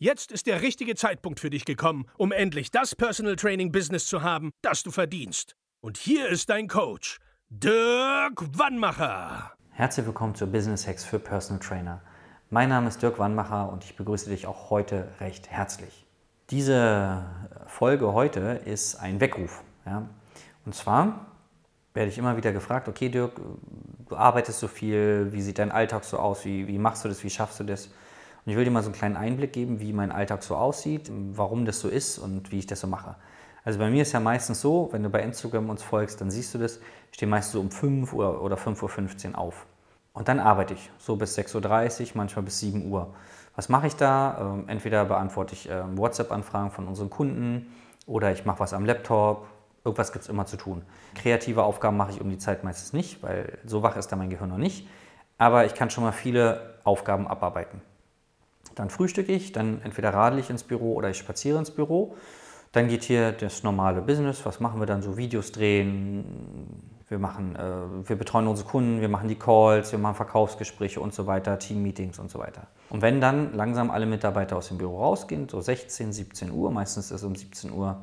Jetzt ist der richtige Zeitpunkt für dich gekommen, um endlich das Personal Training Business zu haben, das du verdienst. Und hier ist dein Coach, Dirk Wannmacher. Herzlich willkommen zu Business Hacks für Personal Trainer. Mein Name ist Dirk Wannmacher und ich begrüße dich auch heute recht herzlich. Diese Folge heute ist ein Weckruf. Ja? Und zwar werde ich immer wieder gefragt, okay Dirk, du arbeitest so viel, wie sieht dein Alltag so aus, wie, wie machst du das, wie schaffst du das? Und ich will dir mal so einen kleinen Einblick geben, wie mein Alltag so aussieht, warum das so ist und wie ich das so mache. Also bei mir ist ja meistens so, wenn du bei Instagram uns folgst, dann siehst du das, ich stehe meistens so um 5 Uhr oder 5.15 Uhr auf. Und dann arbeite ich so bis 6.30 Uhr, manchmal bis 7 Uhr. Was mache ich da? Ähm, entweder beantworte ich ähm, WhatsApp-Anfragen von unseren Kunden oder ich mache was am Laptop. Irgendwas gibt es immer zu tun. Kreative Aufgaben mache ich um die Zeit meistens nicht, weil so wach ist da mein Gehirn noch nicht. Aber ich kann schon mal viele Aufgaben abarbeiten. Dann frühstücke ich, dann entweder radel ich ins Büro oder ich spaziere ins Büro. Dann geht hier das normale Business. Was machen wir dann? So Videos drehen. Wir, machen, äh, wir betreuen unsere Kunden, wir machen die Calls, wir machen Verkaufsgespräche und so weiter, Teammeetings und so weiter. Und wenn dann langsam alle Mitarbeiter aus dem Büro rausgehen, so 16, 17 Uhr, meistens ist um 17 Uhr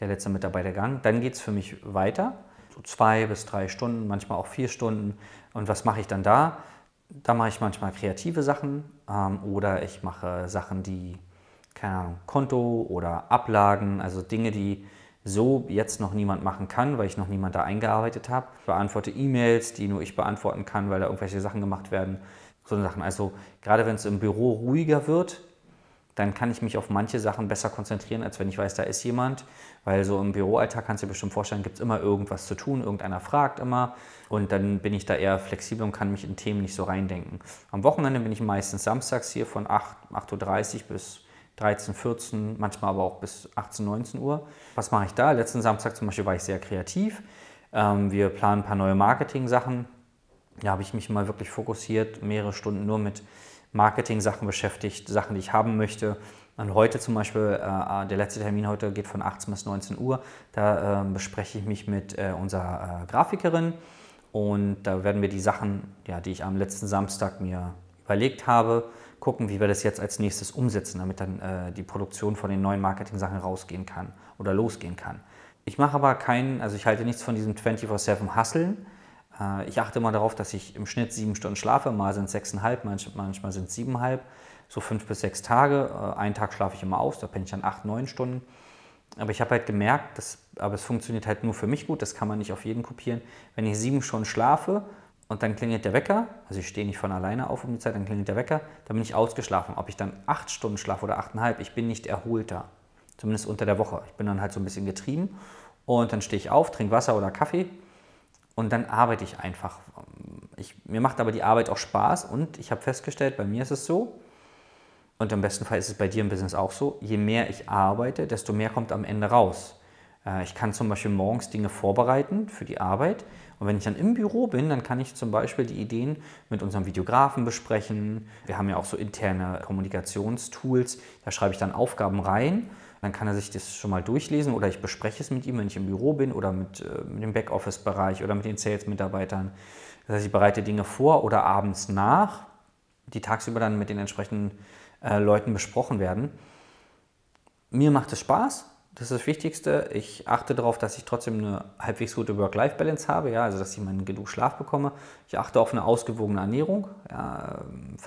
der letzte Mitarbeiter gegangen, dann geht es für mich weiter. So zwei bis drei Stunden, manchmal auch vier Stunden. Und was mache ich dann da? Da mache ich manchmal kreative Sachen ähm, oder ich mache Sachen, die, keine Ahnung, Konto oder Ablagen, also Dinge, die so jetzt noch niemand machen kann, weil ich noch niemand da eingearbeitet habe. Ich beantworte E-Mails, die nur ich beantworten kann, weil da irgendwelche Sachen gemacht werden. So Sachen. Also gerade wenn es im Büro ruhiger wird, dann kann ich mich auf manche Sachen besser konzentrieren, als wenn ich weiß, da ist jemand. Weil so im Büroalltag kannst du dir bestimmt vorstellen, gibt es immer irgendwas zu tun, irgendeiner fragt immer. Und dann bin ich da eher flexibel und kann mich in Themen nicht so reindenken. Am Wochenende bin ich meistens samstags hier von 8, 8.30 Uhr bis 13, 14, manchmal aber auch bis 18, 19 Uhr. Was mache ich da? Letzten Samstag zum Beispiel war ich sehr kreativ. Ähm, wir planen ein paar neue Marketing-Sachen. Da habe ich mich mal wirklich fokussiert, mehrere Stunden nur mit Marketing-Sachen beschäftigt, Sachen, die ich haben möchte. Und heute zum Beispiel, äh, der letzte Termin heute geht von 18 bis 19 Uhr. Da äh, bespreche ich mich mit äh, unserer äh, Grafikerin und da werden wir die Sachen, ja, die ich am letzten Samstag mir überlegt habe, gucken, wie wir das jetzt als nächstes umsetzen, damit dann äh, die Produktion von den neuen Marketing-Sachen rausgehen kann oder losgehen kann. Ich mache aber keinen, also ich halte nichts von diesem 24-7-Hasseln, äh, ich achte immer darauf, dass ich im Schnitt sieben Stunden schlafe. Mal sind es sechseinhalb, manchmal sind es siebeneinhalb. So fünf bis sechs Tage. Äh, einen Tag schlafe ich immer aus, da penne ich dann acht, neun Stunden. Aber ich habe halt gemerkt, dass, aber es funktioniert halt nur für mich gut, das kann man nicht auf jeden kopieren. Wenn ich sieben Stunden schlafe und dann klingelt der Wecker, also ich stehe nicht von alleine auf um die Zeit, dann klingelt der Wecker, dann bin ich ausgeschlafen. Ob ich dann acht Stunden schlafe oder achteinhalb, ich bin nicht erholter. Zumindest unter der Woche. Ich bin dann halt so ein bisschen getrieben und dann stehe ich auf, trinke Wasser oder Kaffee und dann arbeite ich einfach. Ich, mir macht aber die Arbeit auch Spaß und ich habe festgestellt, bei mir ist es so, und im besten Fall ist es bei dir im Business auch so, je mehr ich arbeite, desto mehr kommt am Ende raus. Äh, ich kann zum Beispiel morgens Dinge vorbereiten für die Arbeit und wenn ich dann im Büro bin, dann kann ich zum Beispiel die Ideen mit unserem Videografen besprechen. Wir haben ja auch so interne Kommunikationstools, da schreibe ich dann Aufgaben rein dann kann er sich das schon mal durchlesen oder ich bespreche es mit ihm, wenn ich im Büro bin oder mit, äh, mit dem Backoffice-Bereich oder mit den Sales-Mitarbeitern. Das heißt, ich bereite Dinge vor oder abends nach, die tagsüber dann mit den entsprechenden äh, Leuten besprochen werden. Mir macht es Spaß, das ist das Wichtigste. Ich achte darauf, dass ich trotzdem eine halbwegs gute Work-Life-Balance habe, ja, also dass ich meinen genug Schlaf bekomme. Ich achte auf eine ausgewogene Ernährung. Ja,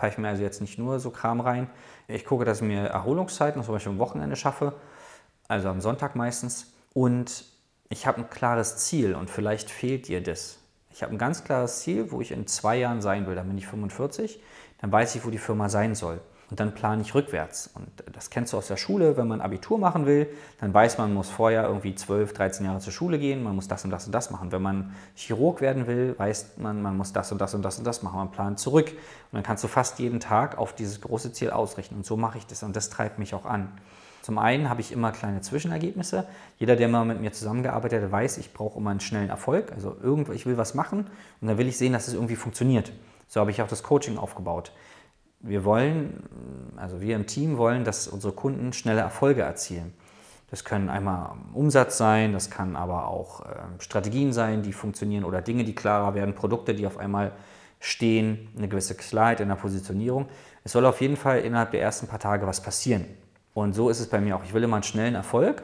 ich mir also jetzt nicht nur so Kram rein. Ich gucke, dass ich mir Erholungszeiten, zum Beispiel am Wochenende schaffe, also am Sonntag meistens. Und ich habe ein klares Ziel und vielleicht fehlt dir das. Ich habe ein ganz klares Ziel, wo ich in zwei Jahren sein will. Dann bin ich 45, dann weiß ich, wo die Firma sein soll. Und dann plane ich rückwärts. Und das kennst du aus der Schule, wenn man Abitur machen will, dann weiß man, man muss vorher irgendwie 12, 13 Jahre zur Schule gehen, man muss das und das und das machen. Wenn man Chirurg werden will, weiß man, man muss das und das und das und das machen. Man plant zurück. Und dann kannst du fast jeden Tag auf dieses große Ziel ausrichten. Und so mache ich das. Und das treibt mich auch an. Zum einen habe ich immer kleine Zwischenergebnisse. Jeder, der mal mit mir zusammengearbeitet hat, weiß, ich brauche immer einen schnellen Erfolg. Also irgendwo, ich will was machen und dann will ich sehen, dass es irgendwie funktioniert. So habe ich auch das Coaching aufgebaut wir wollen, also wir im Team wollen, dass unsere Kunden schnelle Erfolge erzielen. Das können einmal Umsatz sein, das kann aber auch äh, Strategien sein, die funktionieren oder Dinge, die klarer werden, Produkte, die auf einmal stehen, eine gewisse Klarheit in der Positionierung. Es soll auf jeden Fall innerhalb der ersten paar Tage was passieren. Und so ist es bei mir auch. Ich will immer einen schnellen Erfolg.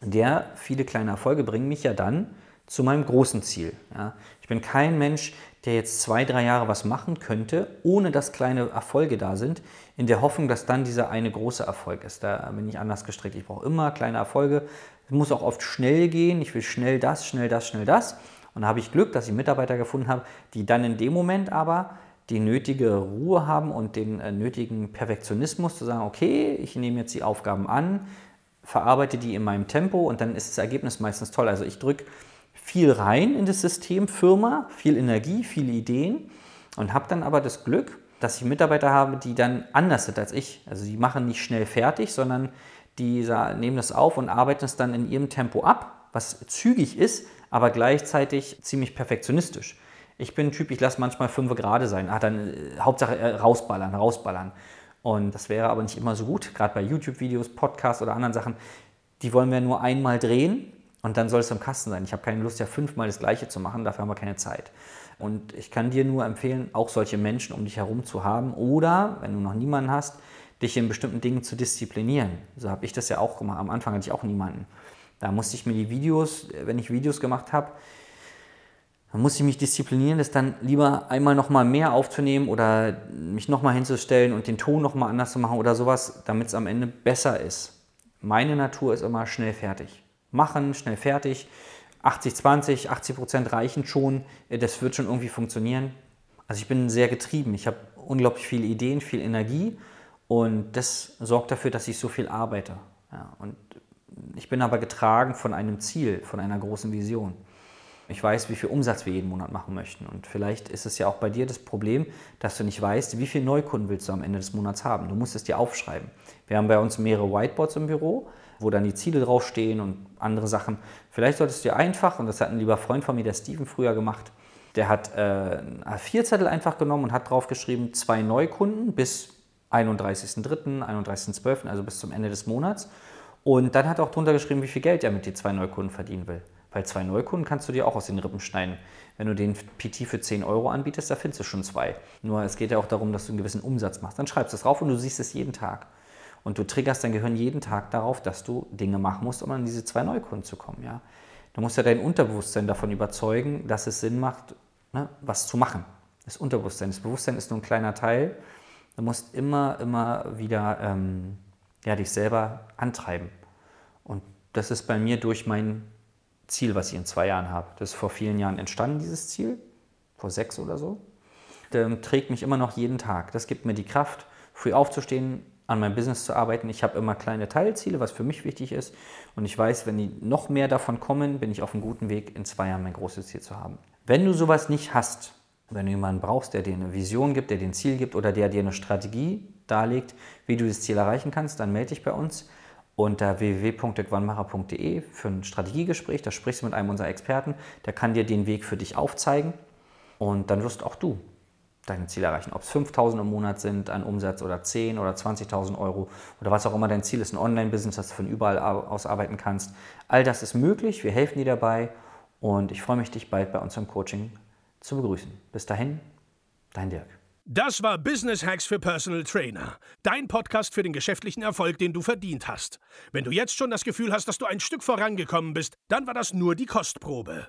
Der viele kleine Erfolge bringen mich ja dann zu meinem großen Ziel. Ja. Ich bin kein Mensch, der jetzt zwei, drei Jahre was machen könnte, ohne dass kleine Erfolge da sind, in der Hoffnung, dass dann dieser eine große Erfolg ist. Da bin ich anders gestrickt. Ich brauche immer kleine Erfolge. Es muss auch oft schnell gehen. Ich will schnell das, schnell das, schnell das. Und da habe ich Glück, dass ich Mitarbeiter gefunden habe, die dann in dem Moment aber die nötige Ruhe haben und den äh, nötigen Perfektionismus zu sagen, okay, ich nehme jetzt die Aufgaben an, verarbeite die in meinem Tempo und dann ist das Ergebnis meistens toll. Also ich drücke viel rein in das System Firma, viel Energie, viele Ideen und habe dann aber das Glück, dass ich Mitarbeiter habe, die dann anders sind als ich. Also die machen nicht schnell fertig, sondern die nehmen das auf und arbeiten es dann in ihrem Tempo ab, was zügig ist, aber gleichzeitig ziemlich perfektionistisch. Ich bin ein Typ, ich lasse manchmal fünf gerade sein. Ah, dann äh, Hauptsache äh, rausballern, rausballern. Und das wäre aber nicht immer so gut, gerade bei YouTube-Videos, Podcasts oder anderen Sachen. Die wollen wir nur einmal drehen und dann soll es im Kasten sein. Ich habe keine Lust, ja fünfmal das Gleiche zu machen, dafür haben wir keine Zeit. Und ich kann dir nur empfehlen, auch solche Menschen um dich herum zu haben oder, wenn du noch niemanden hast, dich in bestimmten Dingen zu disziplinieren. So habe ich das ja auch gemacht. Am Anfang hatte ich auch niemanden. Da musste ich mir die Videos, wenn ich Videos gemacht habe, dann musste ich mich disziplinieren, das dann lieber einmal nochmal mehr aufzunehmen oder mich nochmal hinzustellen und den Ton nochmal anders zu machen oder sowas, damit es am Ende besser ist. Meine Natur ist immer schnell fertig machen, schnell fertig. 80, 20, 80 Prozent reichen schon. Äh, das wird schon irgendwie funktionieren. Also ich bin sehr getrieben. Ich habe unglaublich viele Ideen, viel Energie und das sorgt dafür, dass ich so viel arbeite. Ja, und ich bin aber getragen von einem Ziel, von einer großen Vision. Ich weiß, wie viel Umsatz wir jeden Monat machen möchten. Und vielleicht ist es ja auch bei dir das Problem, dass du nicht weißt, wie viele Neukunden willst du am Ende des Monats haben. Du musst es dir aufschreiben. Wir haben bei uns mehrere Whiteboards im Büro wo dann die Ziele draufstehen und andere Sachen. Vielleicht solltest du dir einfach, und das hat ein lieber Freund von mir, der Steven, früher gemacht, der hat äh, A4-Zettel einfach genommen und hat draufgeschrieben, zwei Neukunden bis 31.03., 31.12., also bis zum Ende des Monats. Und dann hat er auch drunter geschrieben, wie viel Geld er mit den zwei Neukunden verdienen will. Weil zwei Neukunden kannst du dir auch aus den Rippen schneiden. Wenn du den PT für 10 Euro anbietest, da findest du schon zwei. Nur es geht ja auch darum, dass du einen gewissen Umsatz machst. Dann schreibst du es drauf und du siehst es jeden Tag. Und du triggerst dein Gehirn jeden Tag darauf, dass du Dinge machen musst, um an diese zwei Neukunden zu kommen. Ja? Du musst ja dein Unterbewusstsein davon überzeugen, dass es Sinn macht, ne, was zu machen. Das Unterbewusstsein. Das Bewusstsein ist nur ein kleiner Teil. Du musst immer, immer wieder ähm, ja, dich selber antreiben. Und das ist bei mir durch mein Ziel, was ich in zwei Jahren habe. Das ist vor vielen Jahren entstanden, dieses Ziel, vor sechs oder so. Das trägt mich immer noch jeden Tag. Das gibt mir die Kraft, früh aufzustehen, an meinem Business zu arbeiten. Ich habe immer kleine Teilziele, was für mich wichtig ist. Und ich weiß, wenn die noch mehr davon kommen, bin ich auf einem guten Weg, in zwei Jahren mein großes Ziel zu haben. Wenn du sowas nicht hast, wenn du jemanden brauchst, der dir eine Vision gibt, der dir ein Ziel gibt oder der dir eine Strategie darlegt, wie du das Ziel erreichen kannst, dann melde dich bei uns unter www.dirkwannmacher.de für ein Strategiegespräch. Da sprichst du mit einem unserer Experten, der kann dir den Weg für dich aufzeigen und dann wirst auch du deine Ziele erreichen. Ob es 5.000 im Monat sind an Umsatz oder 10 oder 20.000 Euro oder was auch immer dein Ziel ist, ein Online-Business, das du von überall aus arbeiten kannst. All das ist möglich. Wir helfen dir dabei und ich freue mich, dich bald bei unserem Coaching zu begrüßen. Bis dahin, dein Dirk. Das war Business Hacks für Personal Trainer. Dein Podcast für den geschäftlichen Erfolg, den du verdient hast. Wenn du jetzt schon das Gefühl hast, dass du ein Stück vorangekommen bist, dann war das nur die Kostprobe.